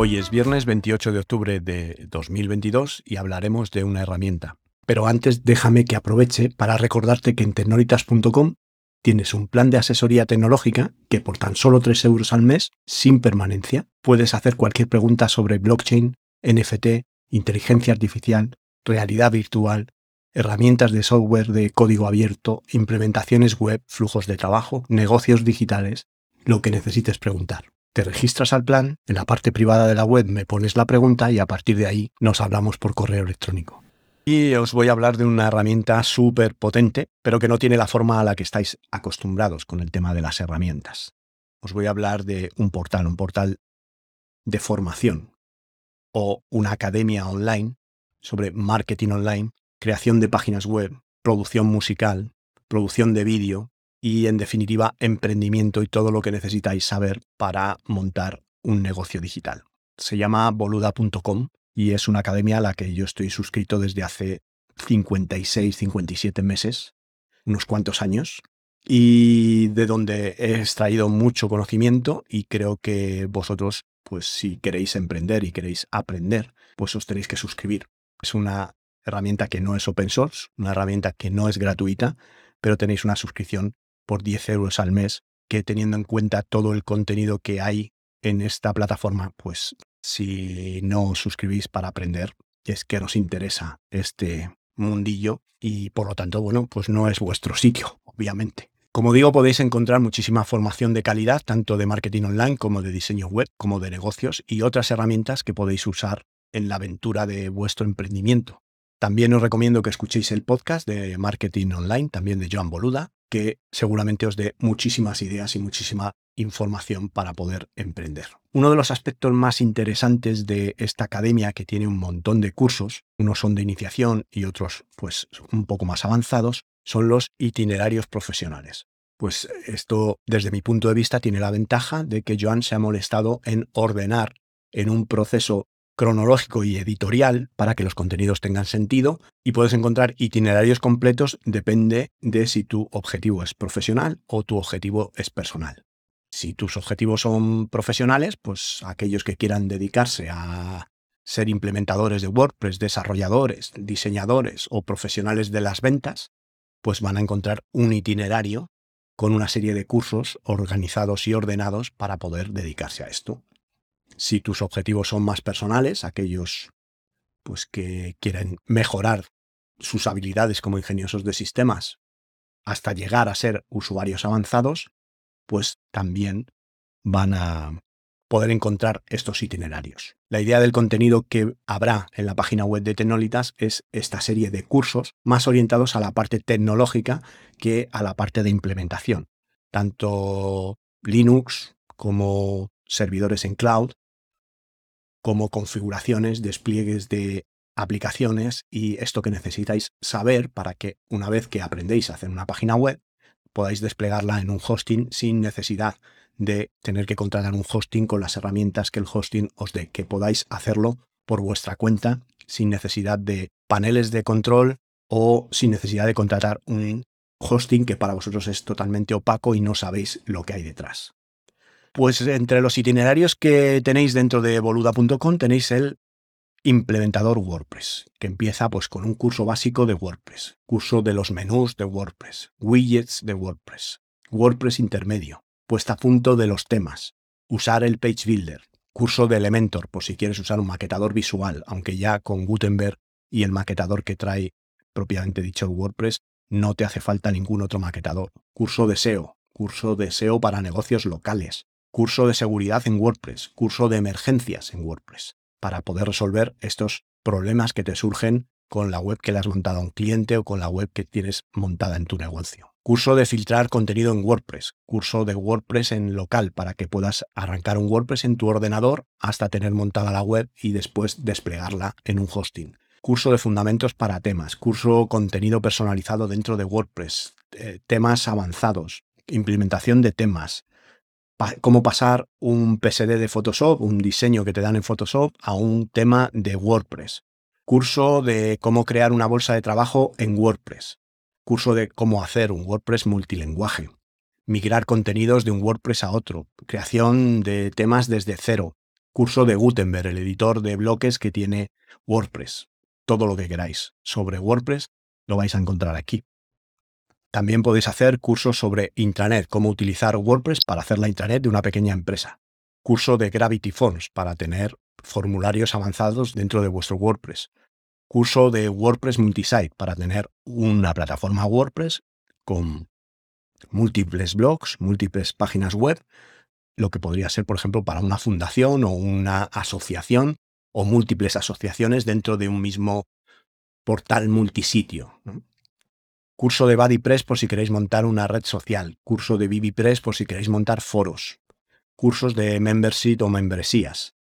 Hoy es viernes 28 de octubre de 2022 y hablaremos de una herramienta. Pero antes déjame que aproveche para recordarte que en tecnolitas.com tienes un plan de asesoría tecnológica que por tan solo 3 euros al mes, sin permanencia, puedes hacer cualquier pregunta sobre blockchain, NFT, inteligencia artificial, realidad virtual, herramientas de software de código abierto, implementaciones web, flujos de trabajo, negocios digitales, lo que necesites preguntar. Te registras al plan, en la parte privada de la web me pones la pregunta y a partir de ahí nos hablamos por correo electrónico. Y os voy a hablar de una herramienta súper potente, pero que no tiene la forma a la que estáis acostumbrados con el tema de las herramientas. Os voy a hablar de un portal, un portal de formación o una academia online sobre marketing online, creación de páginas web, producción musical, producción de vídeo, y en definitiva emprendimiento y todo lo que necesitáis saber para montar un negocio digital. Se llama boluda.com y es una academia a la que yo estoy suscrito desde hace 56, 57 meses, unos cuantos años, y de donde he extraído mucho conocimiento y creo que vosotros, pues si queréis emprender y queréis aprender, pues os tenéis que suscribir. Es una herramienta que no es open source, una herramienta que no es gratuita, pero tenéis una suscripción por 10 euros al mes, que teniendo en cuenta todo el contenido que hay en esta plataforma, pues si no os suscribís para aprender, es que nos interesa este mundillo y por lo tanto, bueno, pues no es vuestro sitio, obviamente. Como digo, podéis encontrar muchísima formación de calidad, tanto de marketing online como de diseño web, como de negocios y otras herramientas que podéis usar en la aventura de vuestro emprendimiento. También os recomiendo que escuchéis el podcast de Marketing Online, también de Joan Boluda, que seguramente os dé muchísimas ideas y muchísima información para poder emprender. Uno de los aspectos más interesantes de esta academia, que tiene un montón de cursos, unos son de iniciación y otros pues un poco más avanzados, son los itinerarios profesionales. Pues esto, desde mi punto de vista, tiene la ventaja de que Joan se ha molestado en ordenar en un proceso cronológico y editorial para que los contenidos tengan sentido y puedes encontrar itinerarios completos depende de si tu objetivo es profesional o tu objetivo es personal. Si tus objetivos son profesionales, pues aquellos que quieran dedicarse a ser implementadores de WordPress, desarrolladores, diseñadores o profesionales de las ventas, pues van a encontrar un itinerario con una serie de cursos organizados y ordenados para poder dedicarse a esto. Si tus objetivos son más personales, aquellos pues que quieren mejorar sus habilidades como ingeniosos de sistemas hasta llegar a ser usuarios avanzados, pues también van a poder encontrar estos itinerarios. La idea del contenido que habrá en la página web de Tecnolitas es esta serie de cursos más orientados a la parte tecnológica que a la parte de implementación. Tanto Linux como servidores en cloud, como configuraciones, despliegues de aplicaciones y esto que necesitáis saber para que una vez que aprendéis a hacer una página web, podáis desplegarla en un hosting sin necesidad de tener que contratar un hosting con las herramientas que el hosting os dé, que podáis hacerlo por vuestra cuenta sin necesidad de paneles de control o sin necesidad de contratar un hosting que para vosotros es totalmente opaco y no sabéis lo que hay detrás. Pues entre los itinerarios que tenéis dentro de boluda.com tenéis el implementador WordPress, que empieza pues con un curso básico de WordPress, curso de los menús de WordPress, widgets de WordPress, WordPress intermedio, puesta a punto de los temas, usar el Page Builder, curso de Elementor por si quieres usar un maquetador visual, aunque ya con Gutenberg y el maquetador que trae propiamente dicho WordPress no te hace falta ningún otro maquetador, curso de SEO, curso de SEO para negocios locales, curso de seguridad en WordPress, curso de emergencias en WordPress, para poder resolver estos problemas que te surgen con la web que le has montado a un cliente o con la web que tienes montada en tu negocio. Curso de filtrar contenido en WordPress. Curso de WordPress en local para que puedas arrancar un WordPress en tu ordenador hasta tener montada la web y después desplegarla en un hosting. Curso de fundamentos para temas. Curso contenido personalizado dentro de WordPress. Eh, temas avanzados. Implementación de temas. Cómo pasar un PSD de Photoshop, un diseño que te dan en Photoshop, a un tema de WordPress. Curso de cómo crear una bolsa de trabajo en WordPress curso de cómo hacer un WordPress multilenguaje, migrar contenidos de un WordPress a otro, creación de temas desde cero, curso de Gutenberg, el editor de bloques que tiene WordPress. Todo lo que queráis sobre WordPress lo vais a encontrar aquí. También podéis hacer cursos sobre intranet, cómo utilizar WordPress para hacer la intranet de una pequeña empresa. Curso de Gravity Forms para tener formularios avanzados dentro de vuestro WordPress curso de WordPress Multisite para tener una plataforma WordPress con múltiples blogs, múltiples páginas web, lo que podría ser, por ejemplo, para una fundación o una asociación o múltiples asociaciones dentro de un mismo portal multisitio. Curso de BuddyPress por si queréis montar una red social. Curso de BBPress por si queréis montar foros. Cursos de membership o membresías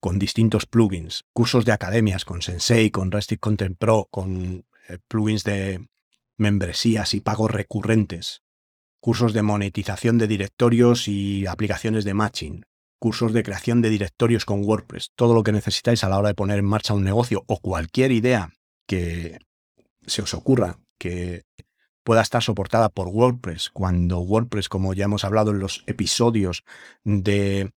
con distintos plugins, cursos de academias con Sensei, con Restic Content Pro, con eh, plugins de membresías y pagos recurrentes, cursos de monetización de directorios y aplicaciones de matching, cursos de creación de directorios con WordPress, todo lo que necesitáis a la hora de poner en marcha un negocio o cualquier idea que se os ocurra que pueda estar soportada por WordPress, cuando WordPress, como ya hemos hablado en los episodios de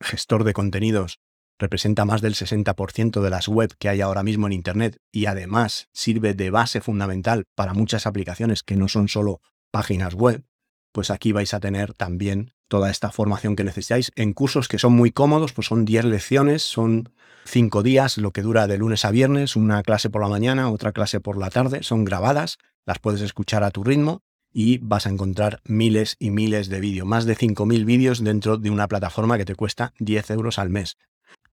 gestor de contenidos, representa más del 60% de las web que hay ahora mismo en Internet y además sirve de base fundamental para muchas aplicaciones que no son solo páginas web, pues aquí vais a tener también toda esta formación que necesitáis en cursos que son muy cómodos, pues son 10 lecciones, son 5 días, lo que dura de lunes a viernes, una clase por la mañana, otra clase por la tarde, son grabadas, las puedes escuchar a tu ritmo y vas a encontrar miles y miles de vídeos, más de 5.000 vídeos dentro de una plataforma que te cuesta 10 euros al mes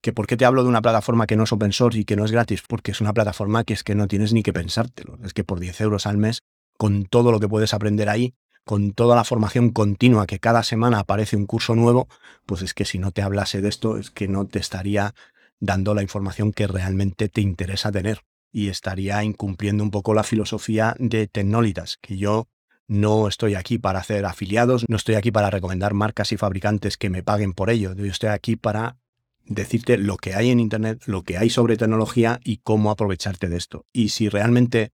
que por qué te hablo de una plataforma que no es open source y que no es gratis, porque es una plataforma que es que no tienes ni que pensártelo. Es que por 10 euros al mes, con todo lo que puedes aprender ahí, con toda la formación continua, que cada semana aparece un curso nuevo, pues es que si no te hablase de esto, es que no te estaría dando la información que realmente te interesa tener. Y estaría incumpliendo un poco la filosofía de Tecnolitas, que yo no estoy aquí para hacer afiliados, no estoy aquí para recomendar marcas y fabricantes que me paguen por ello. Yo estoy aquí para decirte lo que hay en Internet, lo que hay sobre tecnología y cómo aprovecharte de esto. Y si realmente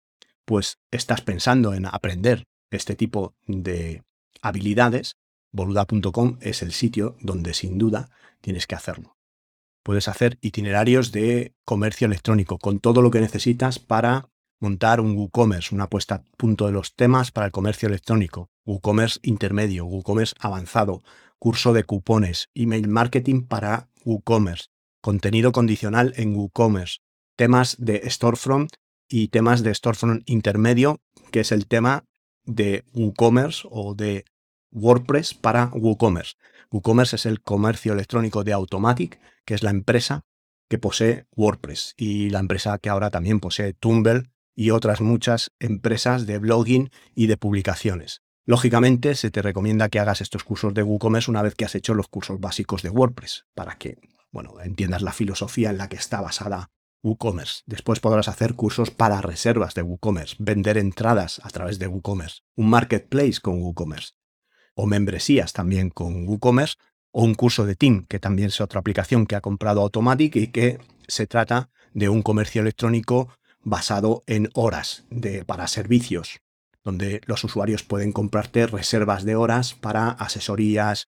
pues estás pensando en aprender este tipo de habilidades, boluda.com es el sitio donde sin duda tienes que hacerlo. Puedes hacer itinerarios de comercio electrónico con todo lo que necesitas para montar un WooCommerce, una puesta a punto de los temas para el comercio electrónico, WooCommerce intermedio, WooCommerce avanzado, curso de cupones, email marketing para WooCommerce, contenido condicional en WooCommerce, temas de storefront y temas de storefront intermedio, que es el tema de WooCommerce o de WordPress para WooCommerce. WooCommerce es el comercio electrónico de Automatic, que es la empresa que posee WordPress y la empresa que ahora también posee Tumblr y otras muchas empresas de blogging y de publicaciones. Lógicamente, se te recomienda que hagas estos cursos de WooCommerce una vez que has hecho los cursos básicos de WordPress, para que, bueno, entiendas la filosofía en la que está basada WooCommerce. Después podrás hacer cursos para reservas de WooCommerce, vender entradas a través de WooCommerce, un marketplace con WooCommerce, o membresías también con WooCommerce, o un curso de Team, que también es otra aplicación que ha comprado Automatic y que se trata de un comercio electrónico basado en horas de, para servicios donde los usuarios pueden comprarte reservas de horas para asesorías,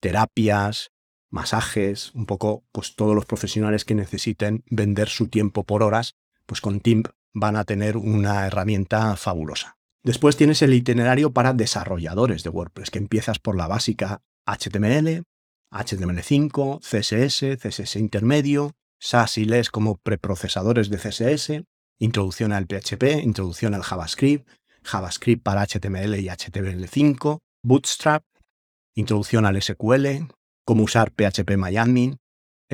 terapias, masajes, un poco pues todos los profesionales que necesiten vender su tiempo por horas, pues con Timp van a tener una herramienta fabulosa. Después tienes el itinerario para desarrolladores de WordPress, que empiezas por la básica HTML, HTML5, CSS, CSS intermedio, SAS y LES como preprocesadores de CSS, introducción al PHP, introducción al JavaScript, JavaScript para HTML y HTML5, Bootstrap, introducción al SQL, cómo usar PHP MyAdmin,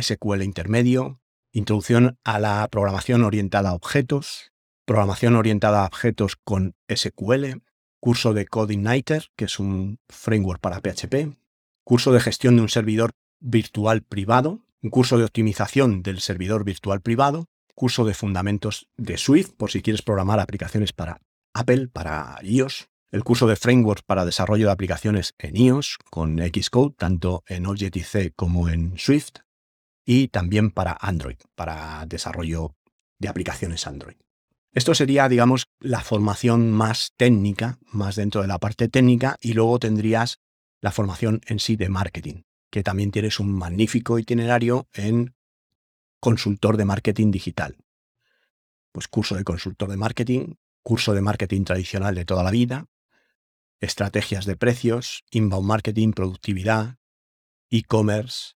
SQL intermedio, introducción a la programación orientada a objetos, programación orientada a objetos con SQL, curso de CodeIgniter, que es un framework para PHP, curso de gestión de un servidor virtual privado, un curso de optimización del servidor virtual privado, curso de fundamentos de Swift, por si quieres programar aplicaciones para Apple, para iOS, el curso de frameworks para desarrollo de aplicaciones en iOS con Xcode, tanto en Objective-C como en Swift, y también para Android, para desarrollo de aplicaciones Android. Esto sería, digamos, la formación más técnica, más dentro de la parte técnica, y luego tendrías la formación en sí de marketing, que también tienes un magnífico itinerario en consultor de marketing digital. Pues curso de consultor de marketing, curso de marketing tradicional de toda la vida, estrategias de precios, inbound marketing, productividad, e-commerce,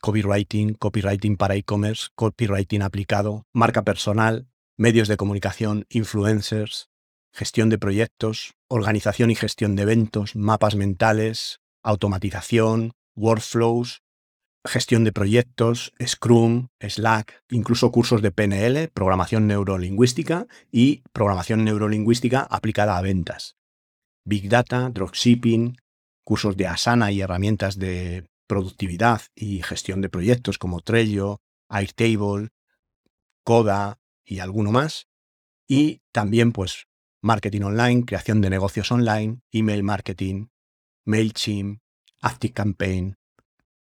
copywriting, copywriting para e-commerce, copywriting aplicado, marca personal, medios de comunicación, influencers, gestión de proyectos, organización y gestión de eventos, mapas mentales, automatización, workflows, gestión de proyectos, Scrum, Slack, incluso cursos de PNL, programación neurolingüística y programación neurolingüística aplicada a ventas. Big Data, Dropshipping, cursos de Asana y herramientas de productividad y gestión de proyectos como Trello, Airtable, Coda y alguno más. Y también pues marketing online, creación de negocios online, email marketing, MailChimp, ActiveCampaign,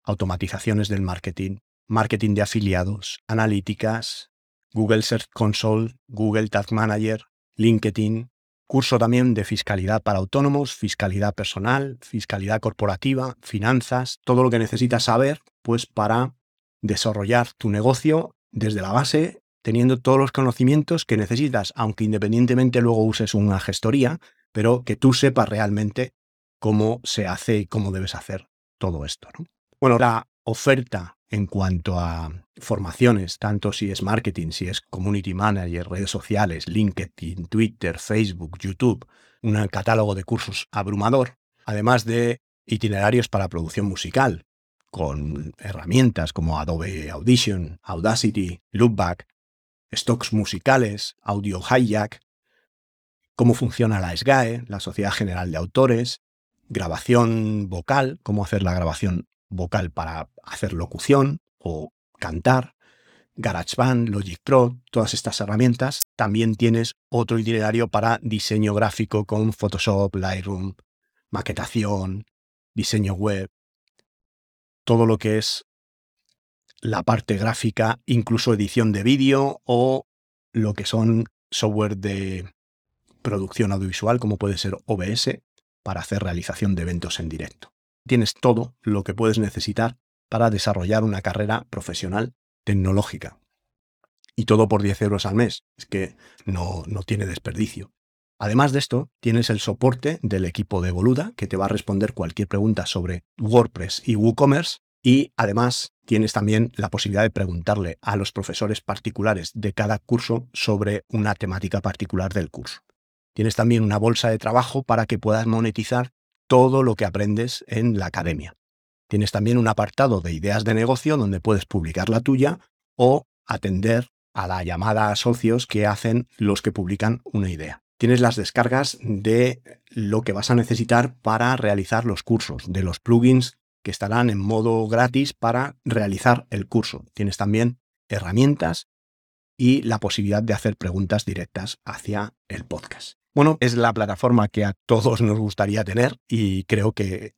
automatizaciones del marketing, marketing de afiliados, analíticas, Google Search Console, Google Tag Manager, LinkedIn, curso también de fiscalidad para autónomos, fiscalidad personal, fiscalidad corporativa, finanzas, todo lo que necesitas saber pues para desarrollar tu negocio desde la base, teniendo todos los conocimientos que necesitas, aunque independientemente luego uses una gestoría, pero que tú sepas realmente cómo se hace y cómo debes hacer todo esto. Bueno, la oferta en cuanto a formaciones, tanto si es marketing, si es community manager, redes sociales, LinkedIn, Twitter, Facebook, YouTube, un catálogo de cursos abrumador, además de itinerarios para producción musical, con herramientas como Adobe Audition, Audacity, Loopback, stocks musicales, Audio Hijack, cómo funciona la SGAE, la Sociedad General de Autores, grabación vocal, cómo hacer la grabación vocal para hacer locución o cantar, GarageBand, Logic Pro, todas estas herramientas. También tienes otro itinerario para diseño gráfico con Photoshop, Lightroom, maquetación, diseño web, todo lo que es la parte gráfica, incluso edición de vídeo o lo que son software de producción audiovisual como puede ser OBS para hacer realización de eventos en directo tienes todo lo que puedes necesitar para desarrollar una carrera profesional tecnológica. Y todo por 10 euros al mes. Es que no, no tiene desperdicio. Además de esto, tienes el soporte del equipo de Boluda, que te va a responder cualquier pregunta sobre WordPress y WooCommerce. Y además tienes también la posibilidad de preguntarle a los profesores particulares de cada curso sobre una temática particular del curso. Tienes también una bolsa de trabajo para que puedas monetizar todo lo que aprendes en la academia. Tienes también un apartado de ideas de negocio donde puedes publicar la tuya o atender a la llamada a socios que hacen los que publican una idea. Tienes las descargas de lo que vas a necesitar para realizar los cursos, de los plugins que estarán en modo gratis para realizar el curso. Tienes también herramientas y la posibilidad de hacer preguntas directas hacia el podcast. Bueno, es la plataforma que a todos nos gustaría tener y creo que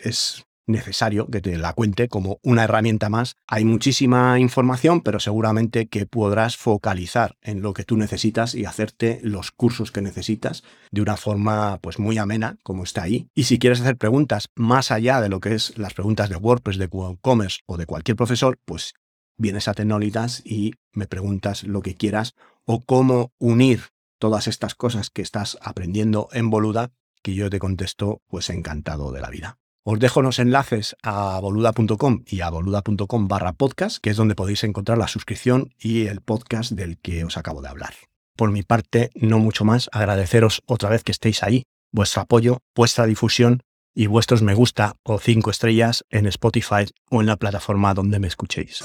es necesario que te la cuente como una herramienta más. Hay muchísima información, pero seguramente que podrás focalizar en lo que tú necesitas y hacerte los cursos que necesitas de una forma pues muy amena, como está ahí. Y si quieres hacer preguntas más allá de lo que es las preguntas de WordPress, de WooCommerce o de cualquier profesor, pues vienes a Tecnolitas y me preguntas lo que quieras o cómo unir todas estas cosas que estás aprendiendo en Boluda, que yo te contesto pues encantado de la vida. Os dejo los enlaces a boluda.com y a boluda.com barra podcast, que es donde podéis encontrar la suscripción y el podcast del que os acabo de hablar. Por mi parte, no mucho más, agradeceros otra vez que estéis ahí, vuestro apoyo, vuestra difusión y vuestros me gusta o cinco estrellas en Spotify o en la plataforma donde me escuchéis.